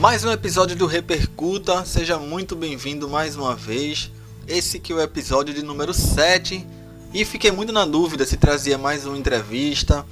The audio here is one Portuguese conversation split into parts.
Mais um episódio do Repercuta, seja muito bem-vindo mais uma vez. Esse que é o episódio de número 7 e fiquei muito na dúvida se trazia mais uma entrevista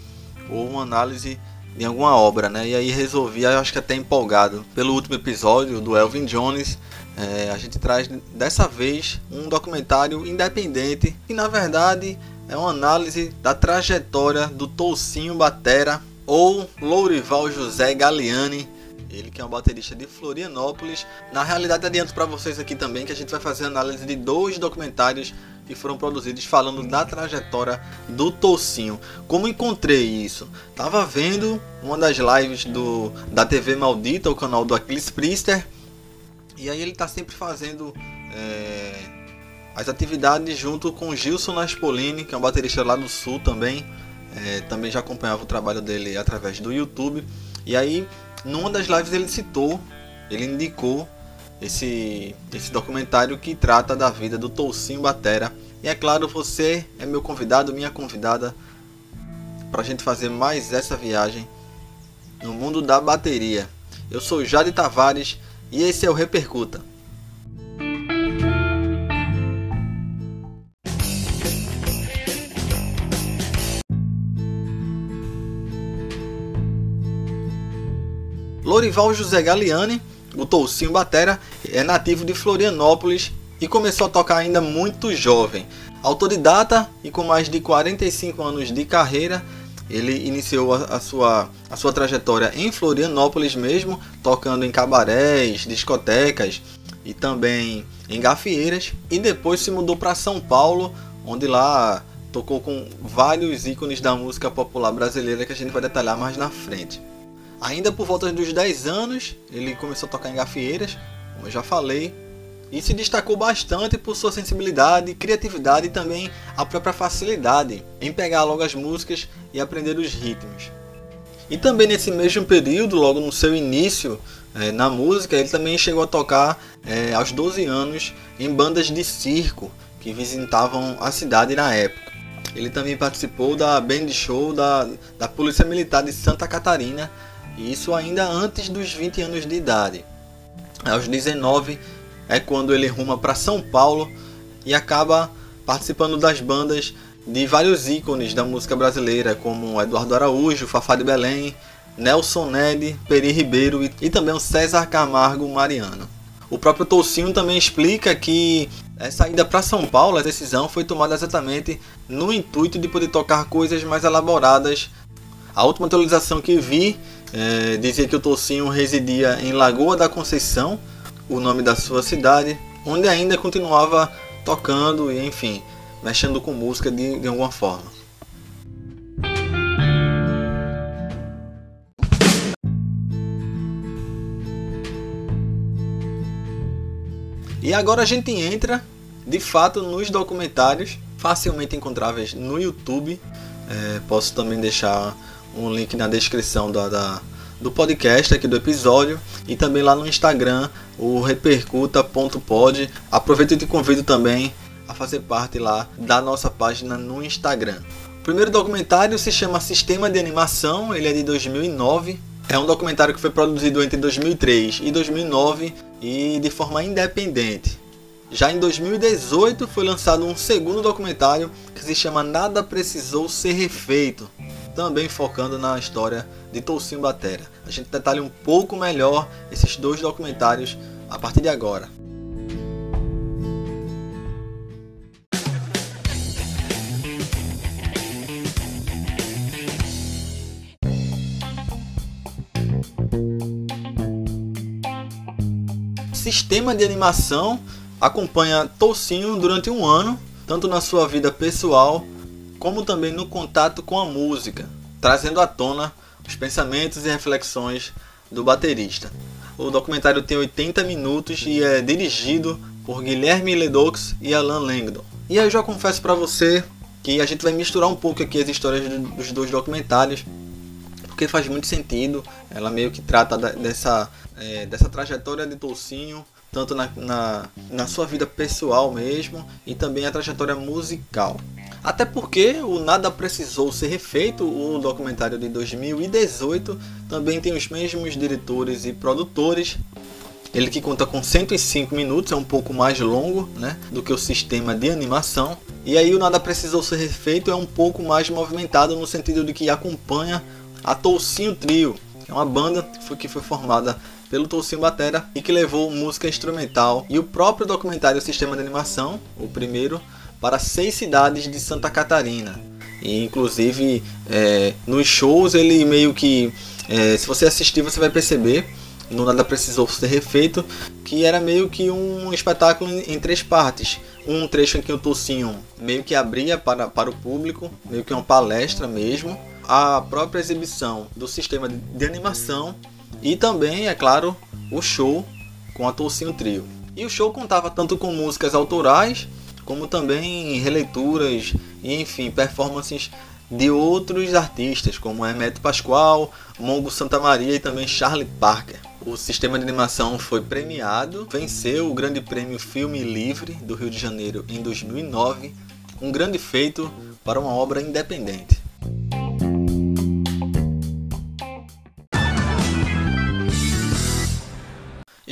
ou uma análise de alguma obra, né? E aí resolvi, acho que até empolgado, pelo último episódio do Elvin Jones, é, a gente traz dessa vez um documentário independente que na verdade é uma análise da trajetória do Toucinho Batera ou Lourival José Galiani ele que é um baterista de Florianópolis. Na realidade, adianto para vocês aqui também que a gente vai fazer análise de dois documentários que foram produzidos falando da trajetória do Tocinho. Como encontrei isso? Tava vendo uma das lives do da TV Maldita, o canal do Aquiles Priester, e aí ele tá sempre fazendo é, as atividades junto com Gilson Naspolini, que é um baterista lá do Sul também. É, também já acompanhava o trabalho dele através do YouTube. E aí numa das lives ele citou, ele indicou esse, esse documentário que trata da vida do Toucinho Batera. E é claro, você é meu convidado, minha convidada, para a gente fazer mais essa viagem no mundo da bateria. Eu sou Jade Tavares e esse é o Repercuta. Lorival José Galiani, o Toucinho Batera, é nativo de Florianópolis e começou a tocar ainda muito jovem. Autodidata e com mais de 45 anos de carreira, ele iniciou a, sua, a sua trajetória em Florianópolis mesmo, tocando em cabarés, discotecas e também em gafieiras, e depois se mudou para São Paulo, onde lá tocou com vários ícones da música popular brasileira que a gente vai detalhar mais na frente. Ainda por volta dos 10 anos, ele começou a tocar em gafieiras, como eu já falei, e se destacou bastante por sua sensibilidade, criatividade e também a própria facilidade em pegar logo as músicas e aprender os ritmos. E também nesse mesmo período, logo no seu início é, na música, ele também chegou a tocar é, aos 12 anos em bandas de circo que visitavam a cidade na época. Ele também participou da band show da, da Polícia Militar de Santa Catarina e isso ainda antes dos 20 anos de idade. Aos 19 é quando ele ruma para São Paulo e acaba participando das bandas de vários ícones da música brasileira, como Eduardo Araújo, Fafá de Belém, Nelson Ned, Peri Ribeiro e, também o César Camargo Mariano. O próprio Toucinho também explica que essa ida para São Paulo, a decisão foi tomada exatamente no intuito de poder tocar coisas mais elaboradas. A última atualização que vi é, dizia que o Tocinho residia em Lagoa da Conceição, o nome da sua cidade, onde ainda continuava tocando e, enfim, mexendo com música de, de alguma forma. E agora a gente entra de fato nos documentários facilmente encontráveis no YouTube. É, posso também deixar um link na descrição da, da, do podcast aqui do episódio e também lá no Instagram, o repercuta.pod. Aproveito e te convido também a fazer parte lá da nossa página no Instagram. O primeiro documentário se chama Sistema de Animação, ele é de 2009. É um documentário que foi produzido entre 2003 e 2009 e de forma independente. Já em 2018 foi lançado um segundo documentário que se chama Nada Precisou Ser Refeito, também focando na história de Toucinho Batera. A gente detalha um pouco melhor esses dois documentários a partir de agora. Sistema de animação acompanha Toucinho durante um ano, tanto na sua vida pessoal como também no contato com a música, trazendo à tona os pensamentos e reflexões do baterista. O documentário tem 80 minutos e é dirigido por Guilherme Ledoux e Alan Langdon. E aí eu já confesso para você que a gente vai misturar um pouco aqui as histórias dos dois documentários, porque faz muito sentido. Ela meio que trata dessa, é, dessa trajetória de Toucinho tanto na, na, na sua vida pessoal mesmo e também a trajetória musical. Até porque o Nada Precisou Ser Refeito, o documentário de 2018, também tem os mesmos diretores e produtores. Ele que conta com 105 minutos, é um pouco mais longo né, do que o sistema de animação. E aí o Nada Precisou Ser Refeito é um pouco mais movimentado no sentido de que acompanha a Toucinho Trio, é uma banda que foi, que foi formada pelo Toucinho Batera e que levou música instrumental e o próprio documentário Sistema de Animação, o primeiro, para seis cidades de Santa Catarina. E inclusive é, nos shows ele meio que, é, se você assistir, você vai perceber, no nada precisou ser refeito, que era meio que um espetáculo em, três partes. Um trecho em que o Tocinho meio que abria para, para o público, meio que uma palestra mesmo. A própria exibição do sistema de animação e também, é claro, o show com a Tocinho Trio. E o show contava tanto com músicas autorais como também releituras e enfim, performances de outros artistas, como Hermeto Pascoal, Mongo Santa Maria e também Charlie Parker. O sistema de animação foi premiado, venceu o Grande Prêmio Filme Livre do Rio de Janeiro em 2009, um grande feito para uma obra independente.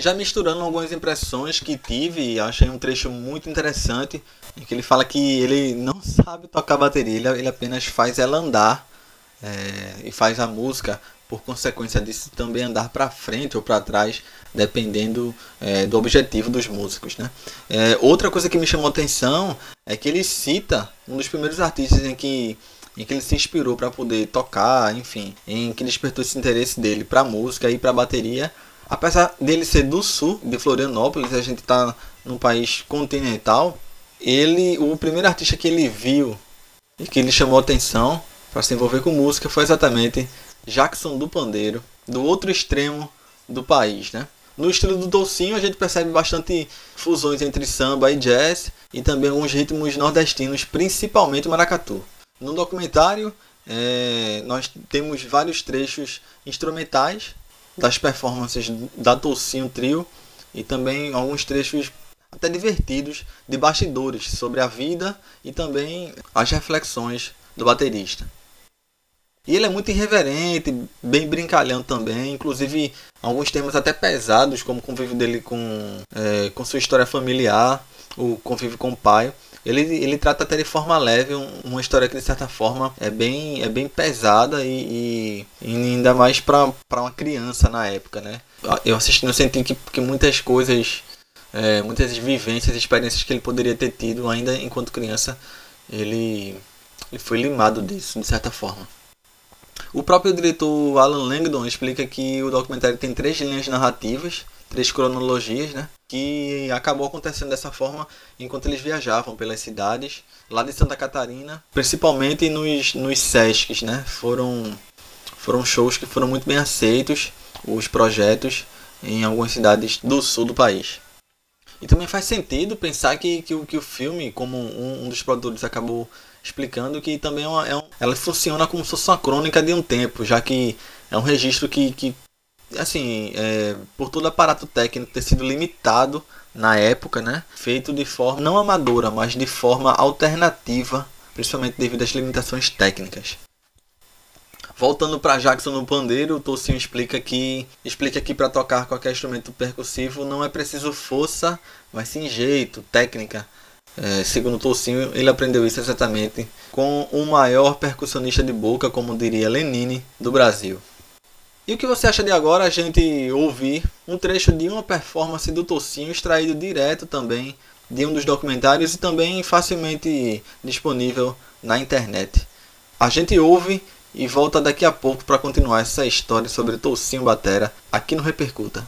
Já misturando algumas impressões que tive, achei um trecho muito interessante, em que ele fala que ele não sabe tocar bateria, ele, apenas faz ela andar é, e faz a música, por consequência disso também andar para frente ou para trás, dependendo é, do objetivo dos músicos. Né? É, outra coisa que me chamou atenção é que ele cita um dos primeiros artistas em que em que ele se inspirou para poder tocar, enfim, em que despertou esse interesse dele para música e para bateria apesar dele ser do sul de Florianópolis, a gente está num país continental, ele, o primeiro artista que ele viu e que ele chamou atenção para se envolver com música foi exatamente Jackson do Pandeiro, do outro extremo do país, né? No estilo do Dolcinho a gente percebe bastante fusões entre samba e jazz e também alguns ritmos nordestinos, principalmente maracatu. No documentário é, nós temos vários trechos instrumentais das performances da Tocinho Trio e também alguns trechos até divertidos de bastidores sobre a vida e também as reflexões do baterista. E ele é muito irreverente, bem brincalhão também, inclusive alguns temas até pesados, como o convívio dele com, é, com sua história familiar, o convívio com o pai. Ele, ele trata até de forma leve uma história que de certa forma é bem, é bem pesada e, e, e ainda mais para uma criança na época, né? Eu assisti no sentido que, que muitas coisas, é, muitas vivências, experiências que ele poderia ter tido ainda enquanto criança, ele, ele foi limado disso, de certa forma. O próprio diretor Alan Langdon explica que o documentário tem três linhas narrativas, três cronologias, né? Que acabou acontecendo dessa forma enquanto eles viajavam pelas cidades lá de Santa Catarina, principalmente nos, nos Sescs, né? Foram, foram shows que foram muito bem aceitos, os projetos em algumas cidades do sul do país. E também faz sentido pensar que, que, que o filme, como um, um dos produtores acabou explicando, que também é uma, é um, ela funciona como se fosse uma crônica de um tempo, já que é um registro que, que assim, é, por todo aparato técnico ter sido limitado na época, né? Feito de forma não amadora, mas de forma alternativa, principalmente devido às limitações técnicas. Voltando para Jackson no pandeiro, o Tocinho explica que explica que para tocar qualquer instrumento percussivo não é preciso força, mas sim jeito, técnica. É, segundo Tocinho, ele aprendeu isso exatamente com o maior percussionista de boca, como diria Lenine, do Brasil. E o que você acha de agora a gente ouvir um trecho de uma performance do Tocinho extraído direto também de um dos documentários e também facilmente disponível na internet. A gente ouve e volta daqui a pouco para continuar essa história sobre Tocinho Batera aqui no Repercuta.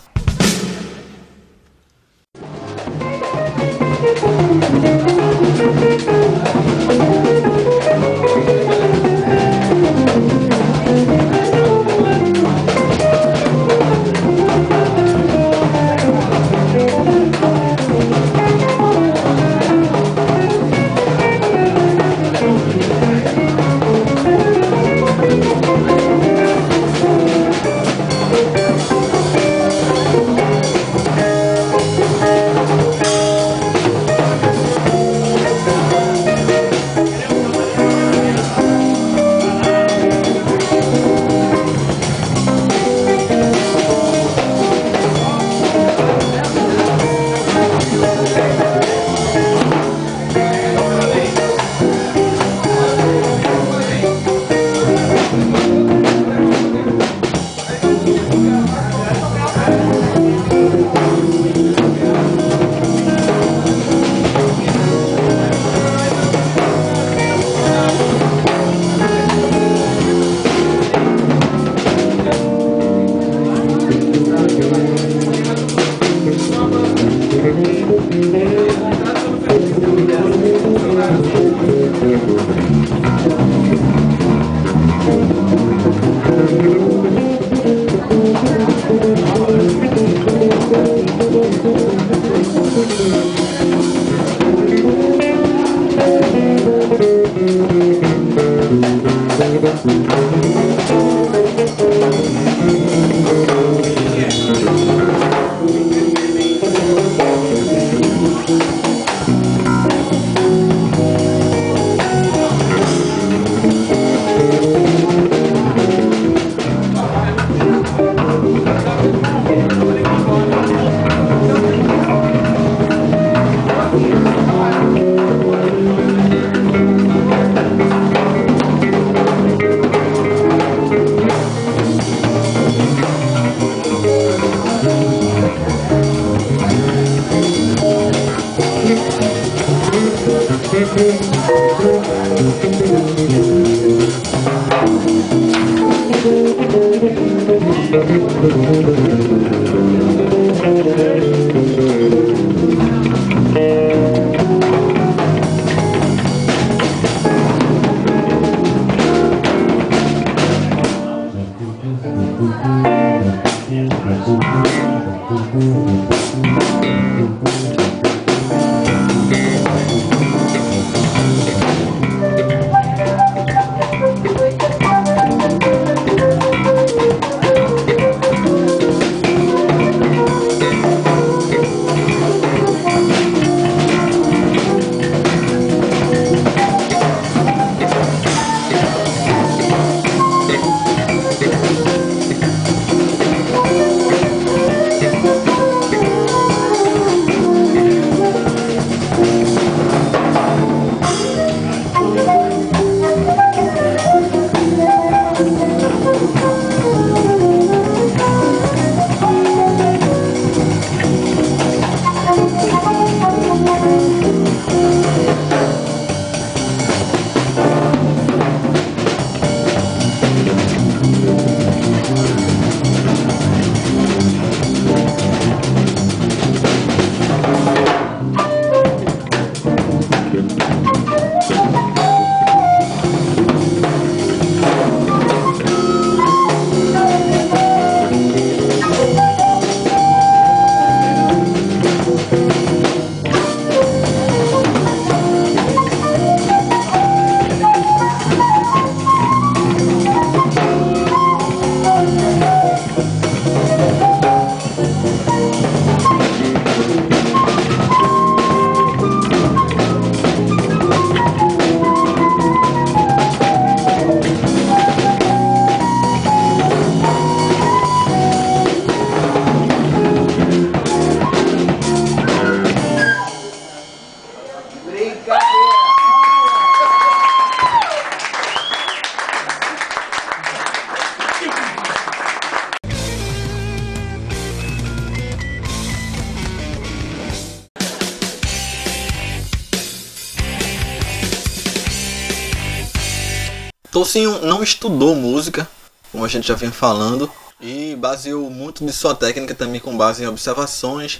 Tocinho não estudou música, como a gente já vem falando, e baseou muito de sua técnica também com base em observações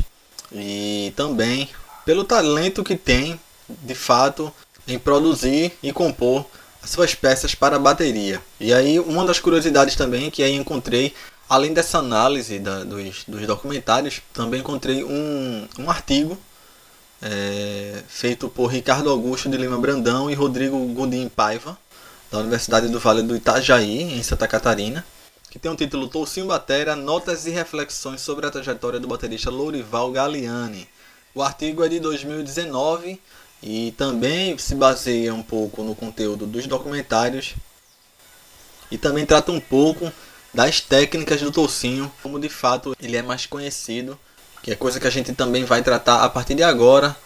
e também pelo talento que tem, de fato, em produzir e compor as suas peças para bateria. E aí uma das curiosidades também que aí encontrei, além dessa análise da, dos, dos, documentários, também encontrei um, um artigo é, feito por Ricardo Augusto de Lima Brandão e Rodrigo Godin Paiva, da Universidade do Vale do Itajaí, em Santa Catarina, que tem o título Toucinho Batera, Notas e Reflexões sobre a trajetória do baterista Lourival Galliani. O artigo é de 2019 e também se baseia um pouco no conteúdo dos documentários e também trata um pouco das técnicas do Toucinho, como de fato ele é mais conhecido, que é coisa que a gente também vai tratar a partir de agora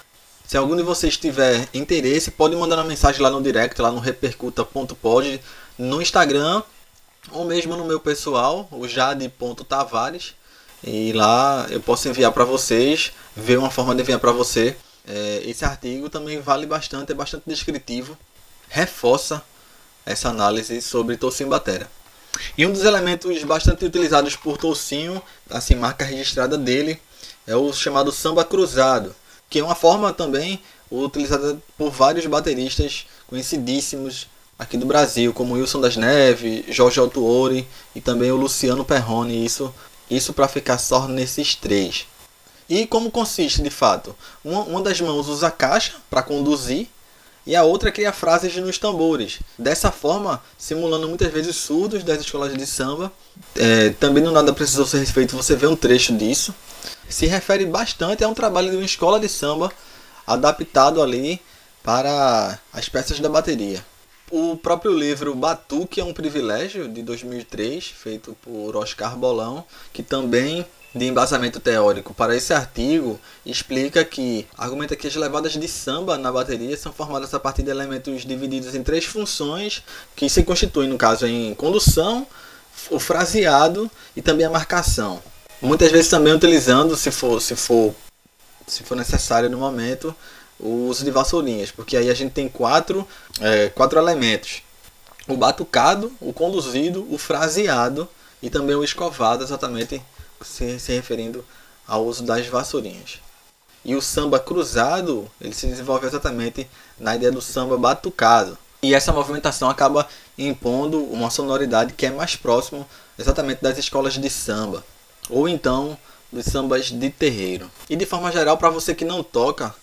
se algum de vocês tiver interesse, pode mandar uma mensagem lá no direct, lá no repercuta.pod, no Instagram, ou mesmo no meu pessoal, o jade.tavares. E lá eu posso enviar para vocês, ver uma forma de enviar para você. É, esse artigo também vale bastante, é bastante descritivo, reforça essa análise sobre Toucinho Batera. E um dos elementos bastante utilizados por Toucinho, assim, marca registrada dele, é o chamado samba cruzado, que é uma forma também utilizada por vários bateristas conhecidíssimos aqui do Brasil, como Wilson das Neves, Jorge Altuori e também o Luciano Perrone. Isso, isso para ficar só nesses três. E como consiste de fato? Uma, uma das mãos usa a caixa para conduzir e a outra cria frases nos tambores. Dessa forma, simulando muitas vezes surdos das escolas de samba. É, também no Nada Precisou Ser Feito você vê um trecho disso. Se refere bastante a um trabalho de uma escola de samba adaptado ali para as peças da bateria. O próprio livro Batuque é um Privilégio, de 2003, feito por Oscar Bolão, que também de embasamento teórico para esse artigo explica que argumenta que as levadas de samba na bateria são formadas a partir de elementos divididos em três funções que se constituem no caso em condução, o fraseado e também a marcação. Muitas vezes também utilizando, se for, se for, se for necessário no momento, o uso de vassourinhas, porque aí a gente tem quatro, é, quatro elementos: o batucado, o conduzido, o fraseado e também o escovado, exatamente se, se referindo ao uso das vassourinhas. E o samba cruzado, ele se desenvolve exatamente na ideia do samba batucado. E essa movimentação acaba impondo uma sonoridade que é mais próximo exatamente das escolas de samba, ou então dos sambas de terreiro. E de forma geral, para você que não toca,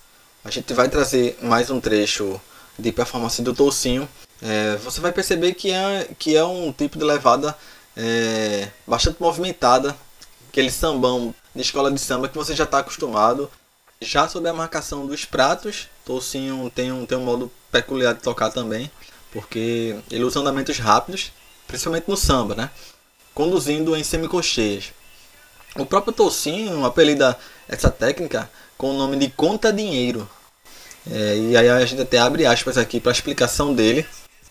a gente vai trazer mais um trecho de performance do Toucinho. É, você vai perceber que é, que é um tipo de levada é, bastante movimentada aquele sambão de escola de samba que você já está acostumado. Já sobre a marcação dos pratos, Toucinho tem um, tem um modo peculiar de tocar também, porque ele usa andamentos rápidos, principalmente no samba, né? Conduzindo em semicocheias. O próprio Toucinho apelida essa técnica com o nome de conta dinheiro. É, e aí a gente até abre aspas aqui para a explicação dele.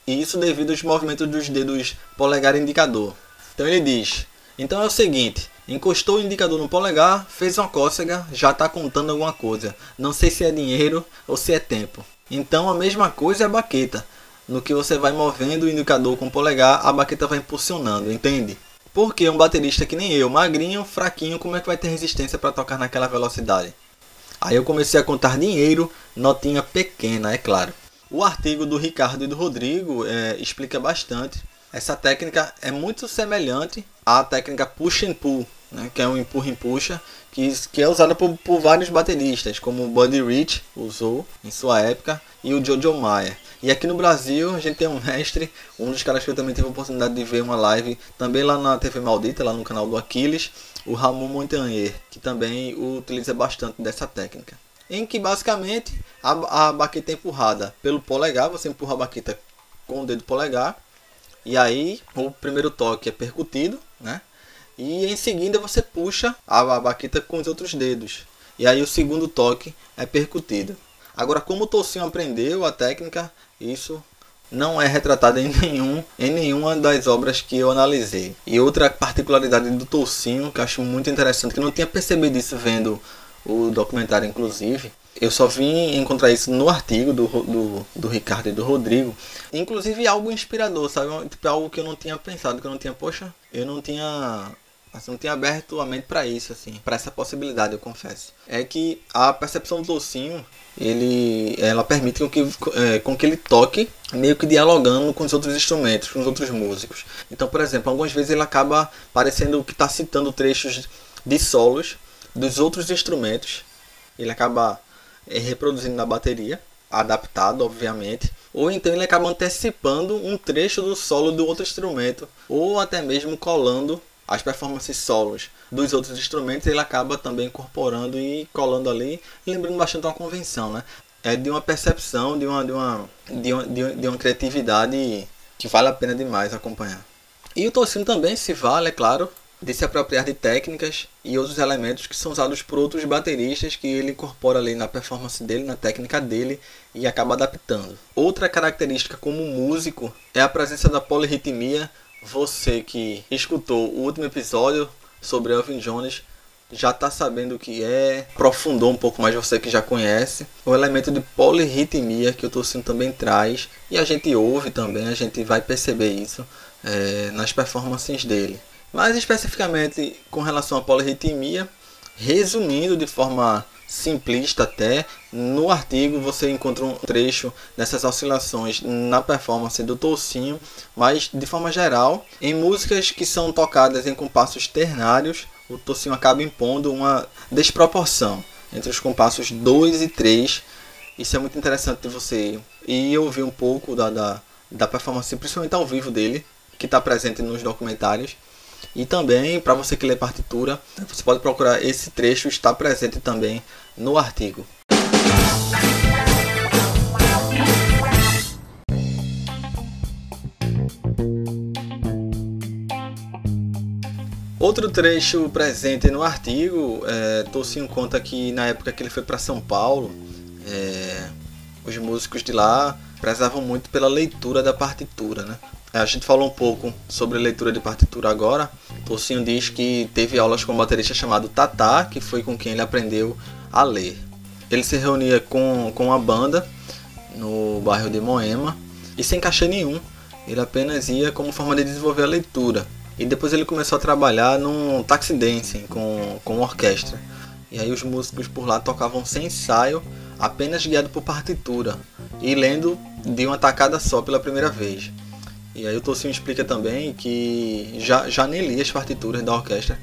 E isso devido aos movimentos dos dedos polegar e indicador. Então ele diz: Então é o seguinte, Encostou o indicador no polegar, fez uma cócega, já está contando alguma coisa. Não sei se é dinheiro ou se é tempo. Então a mesma coisa é a baqueta. No que você vai movendo o indicador com o polegar, a baqueta vai impulsionando, entende? Porque um baterista que nem eu, magrinho, fraquinho, como é que vai ter resistência para tocar naquela velocidade? Aí eu comecei a contar dinheiro, notinha pequena, é claro. O artigo do Ricardo e do Rodrigo é, explica bastante. Essa técnica é muito semelhante à técnica push and pull, né, que é um empurra puxa, que, que é usada por, por vários bateristas, como o Buddy Rich usou em sua época e o Jojo Mayer. E aqui no Brasil a gente tem um mestre, um dos caras que eu também tive a oportunidade de ver uma live também lá na TV Maldita, lá no canal do Aquiles, o Ramon Montagnier, que também utiliza bastante dessa técnica. Em que basicamente a, a baqueta é empurrada pelo polegar, você empurra a baqueta com o dedo polegar, e aí o primeiro toque é percutido, né? E em seguida você puxa a baqueta com os outros dedos. E aí o segundo toque é percutido. Agora, como o Tocinho aprendeu a técnica, isso não é retratado em, nenhum, em nenhuma das obras que eu analisei. E outra particularidade do Tocinho, que eu acho muito interessante, que eu não tinha percebido isso vendo o documentário, inclusive, eu só vim encontrar isso no artigo do, do, do Ricardo e do Rodrigo. Inclusive algo inspirador, sabe? Tipo, algo que eu não tinha pensado, que eu não tinha, poxa, eu não tinha Assim, não tinha aberto a mente para isso, assim, para essa possibilidade, eu confesso. É que a percepção do docinho, ele, ela permite com que, é, com que ele toque meio que dialogando com os outros instrumentos, com os outros músicos. Então, por exemplo, algumas vezes ele acaba parecendo que está citando trechos de solos dos outros instrumentos. Ele acaba é, reproduzindo na bateria, adaptado, obviamente. Ou então ele acaba antecipando um trecho do solo do outro instrumento, ou até mesmo colando as performances solos dos outros instrumentos, ele acaba também incorporando e colando ali, lembrando bastante uma convenção, né? É de uma percepção, de uma, de uma, de uma, de uma criatividade que vale a pena demais acompanhar. E o Tocino também se vale, é claro, de se apropriar de técnicas e outros elementos que são usados por outros bateristas que ele incorpora ali na performance dele, na técnica dele e acaba adaptando. Outra característica como músico é a presença da polirritmia você que escutou o último episódio sobre Elvin Jones já está sabendo o que é, aprofundou um pouco mais você que já conhece. O elemento de polirritmia que o Tocinho também traz e a gente ouve também, a gente vai perceber isso é, nas performances dele. Mais especificamente com relação à polirritmia, resumindo de forma simplista até, no artigo você encontra um trecho dessas oscilações na performance do Toucinho, mas de forma geral, em músicas que são tocadas em compassos ternários, o Toucinho acaba impondo uma desproporção entre os compassos 2 e 3. Isso é muito interessante de você ir ouvir um pouco da, da, da performance, principalmente ao vivo dele, que está presente nos documentários. E também, para você que lê partitura, você pode procurar esse trecho, está presente também no artigo. Outro trecho presente no artigo, é, Tocinho conta que na época que ele foi para São Paulo, é, os músicos de lá prezavam muito pela leitura da partitura, né? A gente falou um pouco sobre leitura de partitura agora. Tocinho diz que teve aulas com um baterista chamado Tatá, que foi com quem ele aprendeu a ler. Ele se reunia com, com a banda no bairro de Moema e sem cachê nenhum. Ele apenas ia como forma de desenvolver a leitura. E depois ele começou a trabalhar num taxi dancing com, com orquestra. E aí os músicos por lá tocavam sem ensaio, apenas guiado por partitura e lendo de uma tacada só pela primeira vez. E aí o Tocinho explica também que já, já nem lia as partituras da orquestra,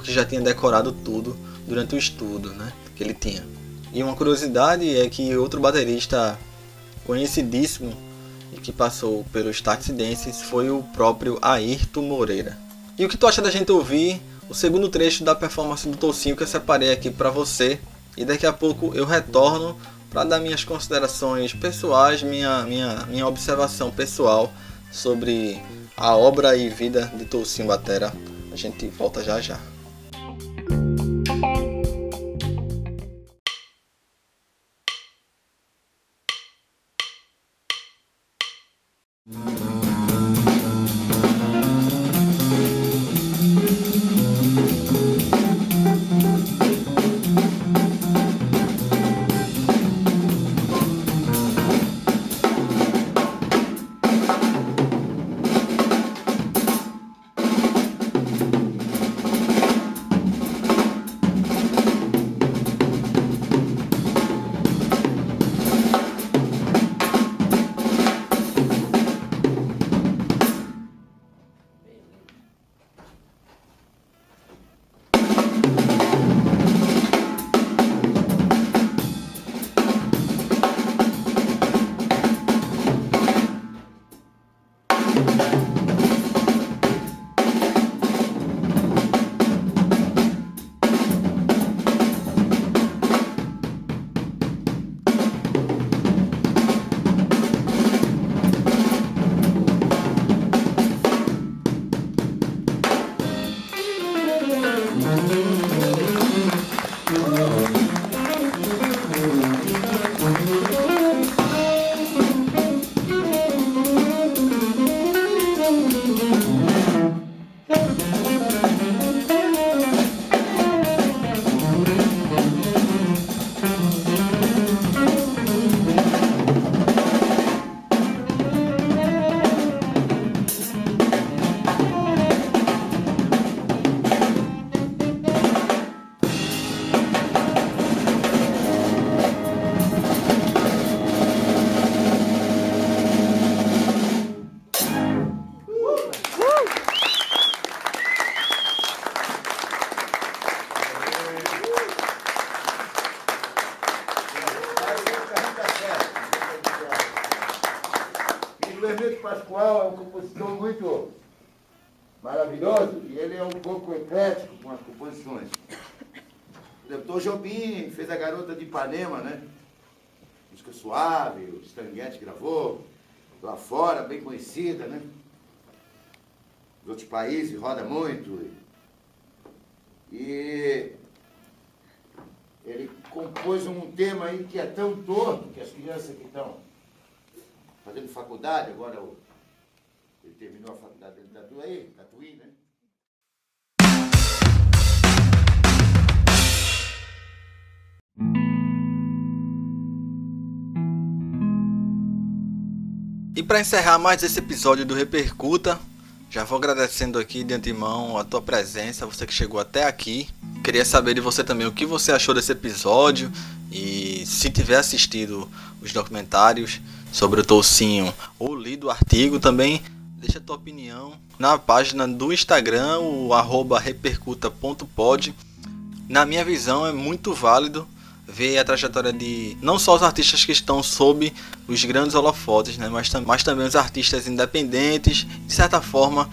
porque já tinha decorado tudo durante o estudo né, que ele tinha. E uma curiosidade é que outro baterista conhecidíssimo e que passou pelos Taxi Dances foi o próprio Ayrton Moreira. E o que tu acha da gente ouvir o segundo trecho da performance do Tocinho que eu separei aqui para você? E daqui a pouco eu retorno para dar minhas considerações pessoais, minha, minha, minha observação pessoal sobre a obra e vida de Tocinho Batera. A gente volta já já. Ipanema, né? Música suave, o Stanguete gravou, lá fora, bem conhecida, né? Nos outros países roda muito. E ele compôs um tema aí que é tão torto que as crianças que estão fazendo faculdade, agora ele terminou a faculdade da Tatuí, Tatuí, né? E para encerrar mais esse episódio do Repercuta, Já vou agradecendo aqui de antemão a tua presença, você que chegou até aqui. Queria saber de você também o que você achou desse episódio e se tiver assistido os documentários sobre o Toucinho ou lido o artigo também, deixa a tua opinião na página do Instagram, o arroba repercuta.pod. Na minha visão é muito válido ver a trajetória de não só os artistas que estão sob os grandes holofotes, né, mas, mas também os artistas independentes, de certa forma,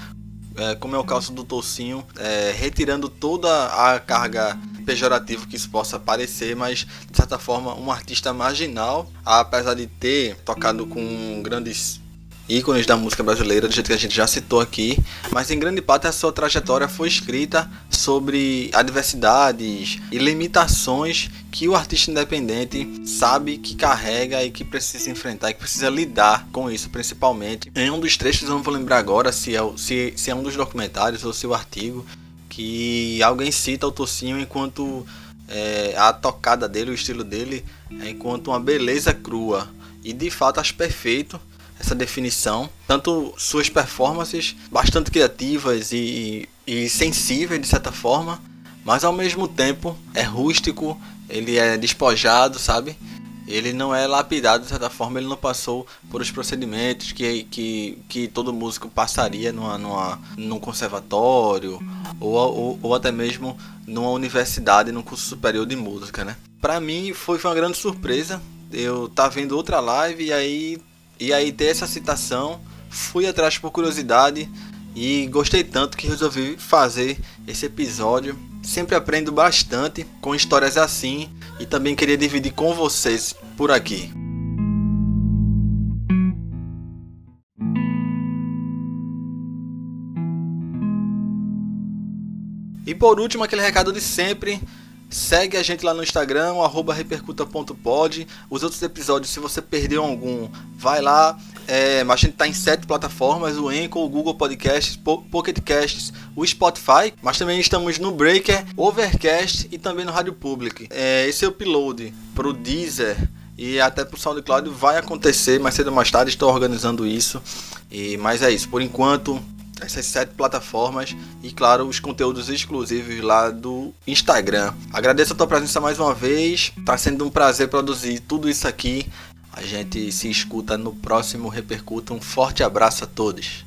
é, como é o caso do Tocinho, é, retirando toda a carga pejorativa que isso possa parecer, mas de certa forma um artista marginal, apesar de ter tocado com grandes ícones da música brasileira, do jeito que a gente já citou aqui, mas em grande parte a sua trajetória foi escrita sobre adversidades e limitações que o artista independente sabe que carrega e que precisa enfrentar, e que precisa lidar com isso, principalmente. Em um dos trechos, eu não vou lembrar agora se é, se, se é um dos documentários ou se é o artigo, que alguém cita o Tocinho enquanto é, a tocada dele, o estilo dele, é enquanto uma beleza crua. E de fato acho perfeito essa definição. Tanto suas performances bastante criativas e, e sensíveis de certa forma, mas ao mesmo tempo é rústico, ele é despojado, sabe? Ele não é lapidado de certa forma, ele não passou por os procedimentos que, que, que todo músico passaria numa, numa, num conservatório ou, ou, ou até mesmo numa universidade, num curso superior de música, né? Pra mim foi, foi uma grande surpresa. Eu tava vendo outra live e aí e aí ter essa citação, fui atrás por curiosidade e gostei tanto que resolvi fazer esse episódio. Sempre aprendo bastante com histórias assim e também queria dividir com vocês por aqui. E por último, aquele recado de sempre. Segue a gente lá no Instagram, repercuta.pod. Os outros episódios, se você perdeu algum, vai lá. É, a gente está em sete plataformas: o Anchor, o Google Podcasts, Pocket Casts, o Spotify. Mas também estamos no Breaker, Overcast e também no Rádio Public. É, esse upload para o Deezer e até para o SoundCloud vai acontecer mais cedo ou mais tarde. Estou organizando isso. E, mas é isso. Por enquanto, essas sete plataformas e, claro, os conteúdos exclusivos lá do Instagram. Agradeço a tua presença mais uma vez. Tá sendo um prazer produzir tudo isso aqui. A gente se escuta no próximo Repercuta. Um forte abraço a todos.